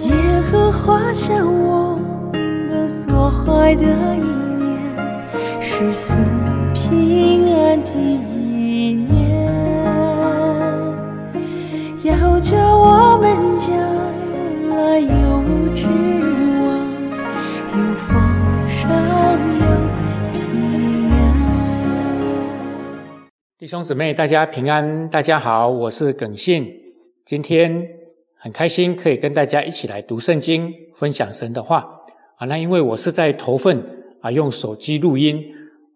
耶和华向我们所怀的意念是赐平安的意念，要叫我们将来有指望，有丰盛，有平安。弟兄姊妹，大家平安，大家好，我是耿信。今天很开心可以跟大家一起来读圣经，分享神的话啊。那因为我是在投份啊，用手机录音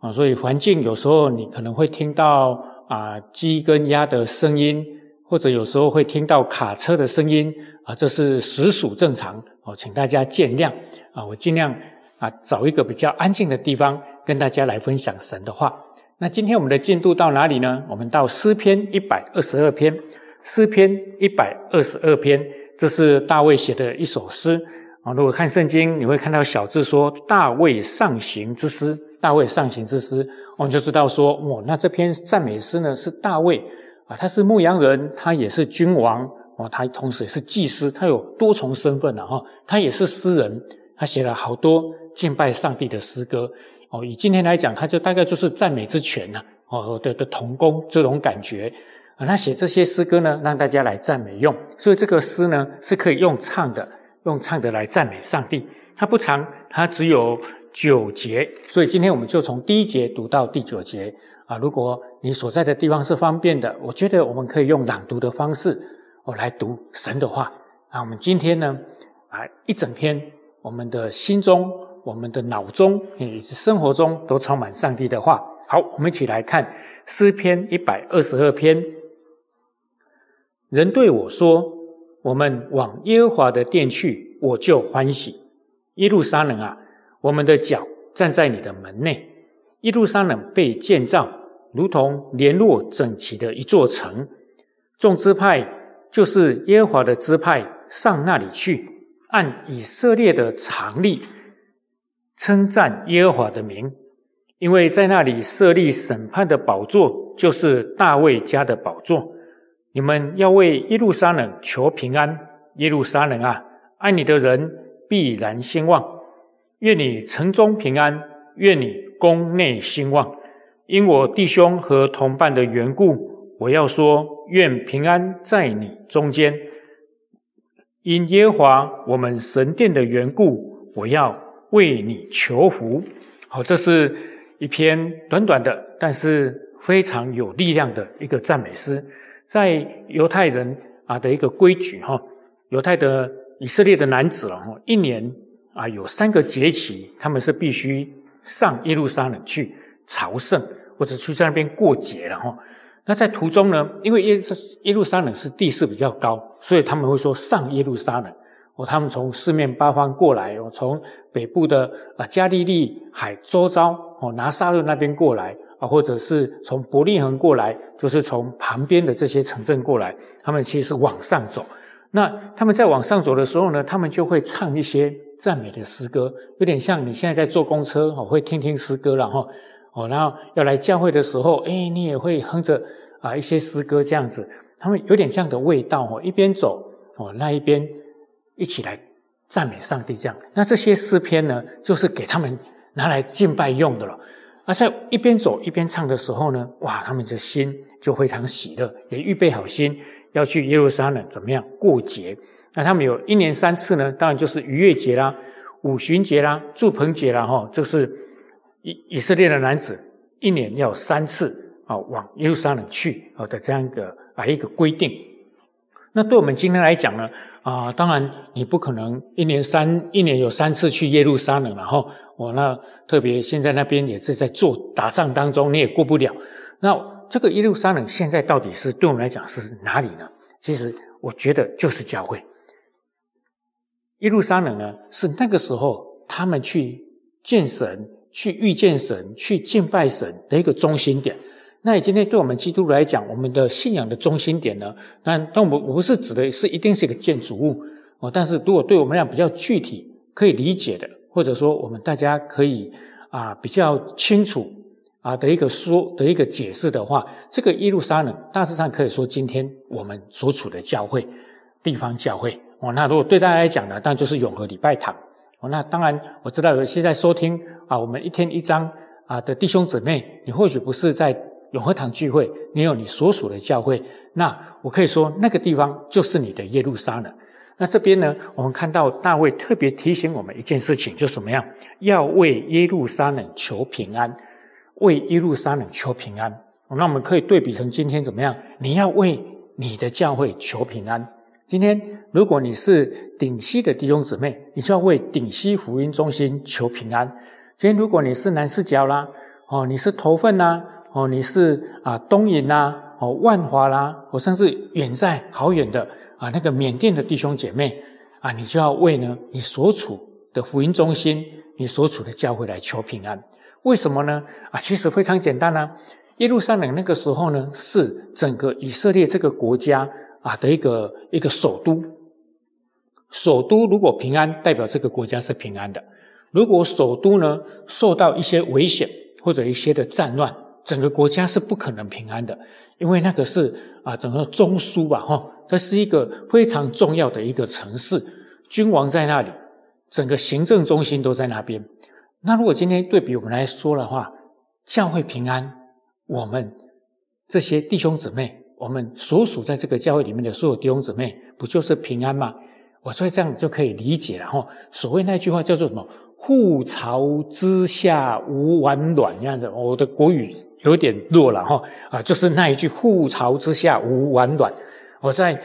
啊，所以环境有时候你可能会听到啊鸡跟鸭的声音，或者有时候会听到卡车的声音啊，这是实属正常哦，请大家见谅啊。我尽量啊找一个比较安静的地方跟大家来分享神的话。那今天我们的进度到哪里呢？我们到诗篇一百二十二篇。诗篇一百二十二篇，这是大卫写的一首诗啊。如果看圣经，你会看到小字说“大卫上行之诗”。大卫上行之诗，我们就知道说，哦，那这篇赞美诗呢是大卫啊，他是牧羊人，他也是君王哦，他同时也是祭司，他有多重身份的哈。他也是诗人，他写了好多敬拜上帝的诗歌哦。以今天来讲，他就大概就是赞美之泉呐哦的的同工这种感觉。啊，他写这些诗歌呢，让大家来赞美用，所以这个诗呢是可以用唱的，用唱的来赞美上帝。它不长，它只有九节，所以今天我们就从第一节读到第九节。啊，如果你所在的地方是方便的，我觉得我们可以用朗读的方式，我来读神的话。那我们今天呢，啊，一整天，我们的心中、我们的脑中以及生活中都充满上帝的话。好，我们一起来看诗篇一百二十二篇。人对我说：“我们往耶和华的殿去，我就欢喜。耶路撒冷啊，我们的脚站在你的门内。耶路撒冷被建造，如同联络整齐的一座城。众支派就是耶和华的支派，上那里去，按以色列的常例称赞耶和华的名，因为在那里设立审判的宝座，就是大卫家的宝座。”你们要为耶路撒冷求平安，耶路撒冷啊，爱你的人必然兴旺。愿你城中平安，愿你宫内兴旺。因我弟兄和同伴的缘故，我要说：愿平安在你中间。因耶和华我们神殿的缘故，我要为你求福。好，这是一篇短短的，但是非常有力量的一个赞美诗。在犹太人啊的一个规矩哈，犹太的以色列的男子了哈，一年啊有三个节期，他们是必须上耶路撒冷去朝圣，或者去在那边过节了哈。那在途中呢，因为耶耶路撒冷是地势比较高，所以他们会说上耶路撒冷。哦，他们从四面八方过来，哦，从北部的啊加利利海周遭哦拿撒勒那边过来。啊，或者是从伯利恒过来，就是从旁边的这些城镇过来，他们其实是往上走。那他们在往上走的时候呢，他们就会唱一些赞美的诗歌，有点像你现在在坐公车哦，会听听诗歌然后哦，然后要来教会的时候，哎，你也会哼着啊一些诗歌这样子。他们有点这样的味道哦，一边走哦，那一边一起来赞美上帝这样。那这些诗篇呢，就是给他们拿来敬拜用的了。而在一边走一边唱的时候呢，哇，他们的心就非常喜乐，也预备好心要去耶路撒冷怎么样过节？那他们有一年三次呢，当然就是逾越节啦、五旬节啦、祝棚节啦，哈，这是以以色列的男子一年要三次啊往耶路撒冷去啊的这样一个啊一个规定。那对我们今天来讲呢？啊，当然你不可能一年三一年有三次去耶路撒冷，然后我那特别现在那边也是在做打仗当中，你也过不了。那这个耶路撒冷现在到底是对我们来讲是哪里呢？其实我觉得就是教会。耶路撒冷呢是那个时候他们去见神、去遇见神、去敬拜神的一个中心点。那今天对我们基督徒来讲，我们的信仰的中心点呢？那但我我不是指的是一定是一个建筑物哦。但是如果对我们俩比较具体可以理解的，或者说我们大家可以啊比较清楚啊的一个说的一个解释的话，这个耶路撒冷大致上可以说今天我们所处的教会地方教会哦。那如果对大家来讲呢，当然就是永和礼拜堂哦。那当然我知道有些在收听啊，我们一天一章啊的弟兄姊妹，你或许不是在永和堂聚会，你有你所属的教会，那我可以说那个地方就是你的耶路撒冷。那这边呢，我们看到大卫特别提醒我们一件事情，就什么样？要为耶路撒冷求平安，为耶路撒冷求平安。那我们可以对比成今天怎么样？你要为你的教会求平安。今天如果你是顶西的弟兄姊妹，你就要为顶西福音中心求平安。今天如果你是南四角啦，哦，你是头份呐，哦，你是啊东引呐，哦万华啦，或甚至远在好远的啊那个缅甸的弟兄姐妹啊，你就要为呢你所处的福音中心，你所处的教会来求平安。为什么呢？啊，其实非常简单啊。耶路撒冷那个时候呢，是整个以色列这个国家啊的一个一个首都。首都如果平安，代表这个国家是平安的；如果首都呢受到一些危险或者一些的战乱，整个国家是不可能平安的，因为那个是啊整个中枢吧，哈，它是一个非常重要的一个城市，君王在那里，整个行政中心都在那边。那如果今天对比我们来说的话，教会平安。我们这些弟兄姊妹，我们所属在这个教会里面的所有弟兄姊妹，不就是平安吗？我所以这样就可以理解了哈。所谓那句话叫做什么？“覆巢之下无完卵”这样子。我的国语有点弱了哈啊，就是那一句“覆巢之下无完卵”。我在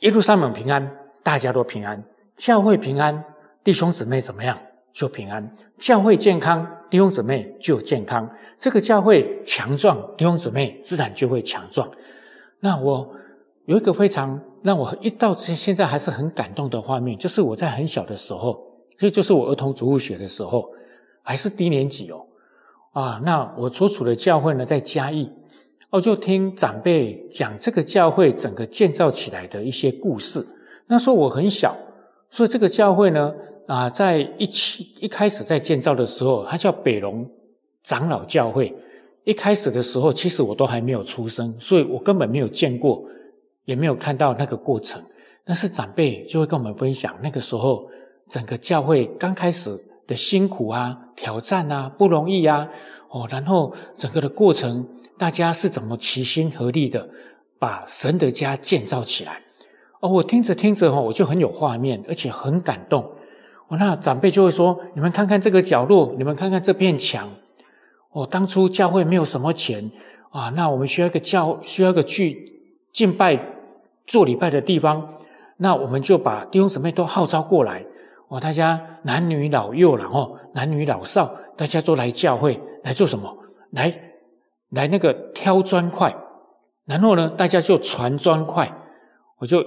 耶路撒冷平安，大家都平安，教会平安，弟兄姊妹怎么样？就平安，教会健康，弟兄姊妹就健康。这个教会强壮，弟兄姊妹自然就会强壮。那我有一个非常让我一到现在还是很感动的画面，就是我在很小的时候，这就是我儿童主物学的时候，还是低年级哦。啊，那我所处的教会呢，在嘉义，我就听长辈讲这个教会整个建造起来的一些故事。那时候我很小，所以这个教会呢。啊，在一起一开始在建造的时候，它叫北龙长老教会。一开始的时候，其实我都还没有出生，所以我根本没有见过，也没有看到那个过程。但是长辈就会跟我们分享，那个时候整个教会刚开始的辛苦啊、挑战啊、不容易啊，哦，然后整个的过程，大家是怎么齐心合力的把神的家建造起来？哦，我听着听着哦，我就很有画面，而且很感动。哦，那长辈就会说：“你们看看这个角落，你们看看这片墙。哦，当初教会没有什么钱啊，那我们需要一个教，需要一个去敬拜、做礼拜的地方。那我们就把弟兄姊妹都号召过来。哦，大家男女老幼然后男女老少，大家都来教会来做什么？来来那个挑砖块，然后呢，大家就传砖块。我就。”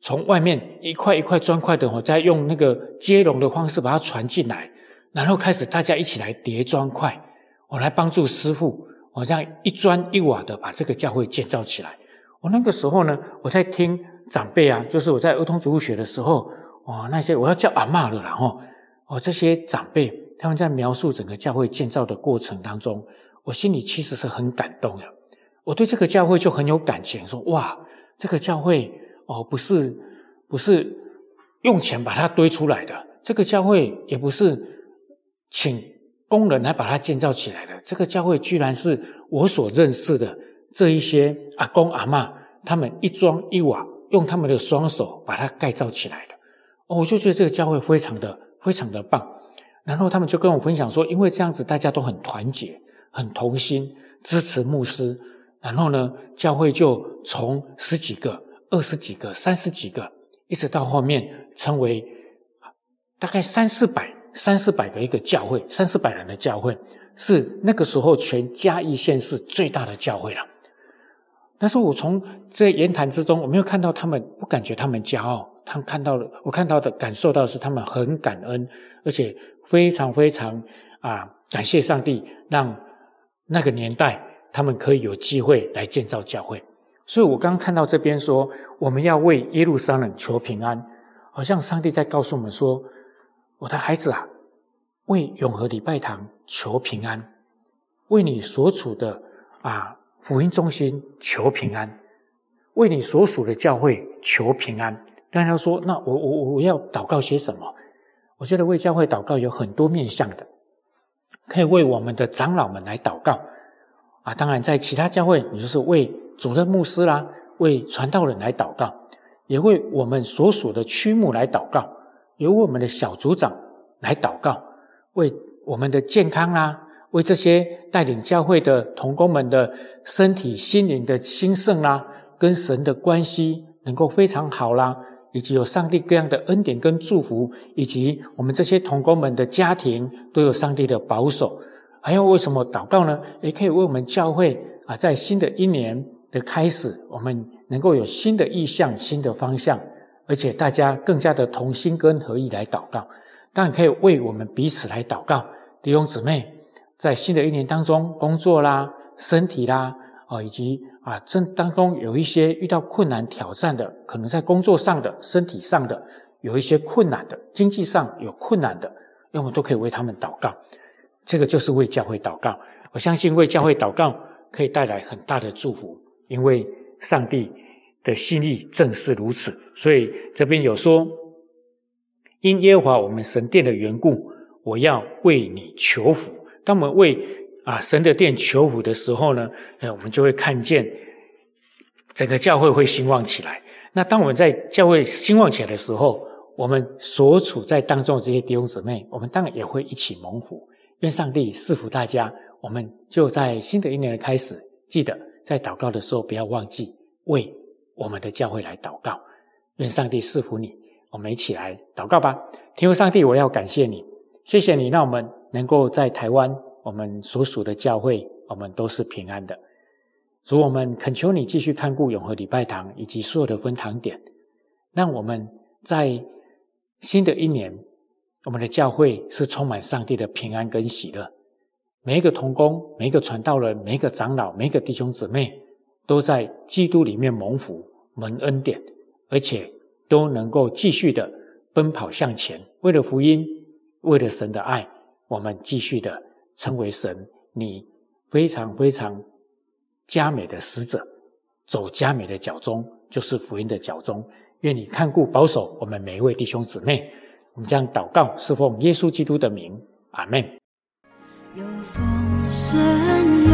从外面一块一块砖块的，我再用那个接龙的方式把它传进来，然后开始大家一起来叠砖块，我来帮助师傅，我这样一砖一瓦的把这个教会建造起来。我那个时候呢，我在听长辈啊，就是我在儿童主物学的时候，哦，那些我要叫阿妈了，然后哦这些长辈他们在描述整个教会建造的过程当中，我心里其实是很感动的。我对这个教会就很有感情，说哇，这个教会。哦，不是，不是用钱把它堆出来的。这个教会也不是请工人来把它建造起来的。这个教会居然是我所认识的这一些阿公阿妈，他们一砖一瓦用他们的双手把它盖造起来的。哦，我就觉得这个教会非常的非常的棒。然后他们就跟我分享说，因为这样子大家都很团结、很同心，支持牧师。然后呢，教会就从十几个。二十几个、三十几个，一直到后面成为大概三四百、三四百个一个教会，三四百人的教会，是那个时候全嘉义县市最大的教会了。但是我从这言谈之中，我没有看到他们，不感觉他们骄傲。他们看到了，我看到的、感受到是他们很感恩，而且非常非常啊，感谢上帝，让那个年代他们可以有机会来建造教会。所以我刚刚看到这边说，我们要为耶路撒冷求平安，好像上帝在告诉我们说：“我的孩子啊，为永和礼拜堂求平安，为你所处的啊福音中心求平安，为你所属的教会求平安。当然说，那我我我要祷告些什么？我觉得为教会祷告有很多面向的，可以为我们的长老们来祷告啊。当然，在其他教会，你就是为主任牧师啦，为传道人来祷告，也为我们所属的区牧来祷告，由我们的小组长来祷告，为我们的健康啦，为这些带领教会的同工们的身体、心灵的兴盛啦，跟神的关系能够非常好啦。以及有上帝各样的恩典跟祝福，以及我们这些同工们的家庭都有上帝的保守。还要为什么祷告呢？也可以为我们教会啊，在新的一年的开始，我们能够有新的意向、新的方向，而且大家更加的同心跟合意来祷告。当然可以为我们彼此来祷告，弟兄姊妹，在新的一年当中，工作啦、身体啦。啊，以及啊，这当中有一些遇到困难挑战的，可能在工作上的、身体上的有一些困难的，经济上有困难的，那我们都可以为他们祷告。这个就是为教会祷告。我相信为教会祷告可以带来很大的祝福，因为上帝的心意正是如此。所以这边有说，因耶和华我们神殿的缘故，我要为你求福。当我们为啊，神的殿求福的时候呢，哎，我们就会看见整个教会会兴旺起来。那当我们在教会兴旺起来的时候，我们所处在当中的这些弟兄姊妹，我们当然也会一起蒙福。愿上帝赐福大家。我们就在新的一年的开始，记得在祷告的时候不要忘记为我们的教会来祷告。愿上帝赐福你。我们一起来祷告吧。天父上帝，我要感谢你，谢谢你让我们能够在台湾。我们所属的教会，我们都是平安的。主，我们恳求你继续看顾永和礼拜堂以及所有的分堂点，让我们在新的一年，我们的教会是充满上帝的平安跟喜乐。每一个童工、每一个传道人、每一个长老、每一个弟兄姊妹，都在基督里面蒙福、蒙恩典，而且都能够继续的奔跑向前，为了福音，为了神的爱，我们继续的。成为神，你非常非常加美的使者，走加美的脚中，就是福音的脚中。愿你看顾保守我们每一位弟兄姊妹。我们将祷告，是奉耶稣基督的名，阿门。有风声，有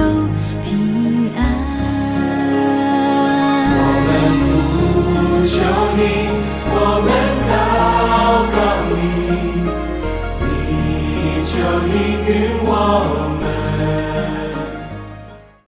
平安。我们呼求你，我们祷告你。 와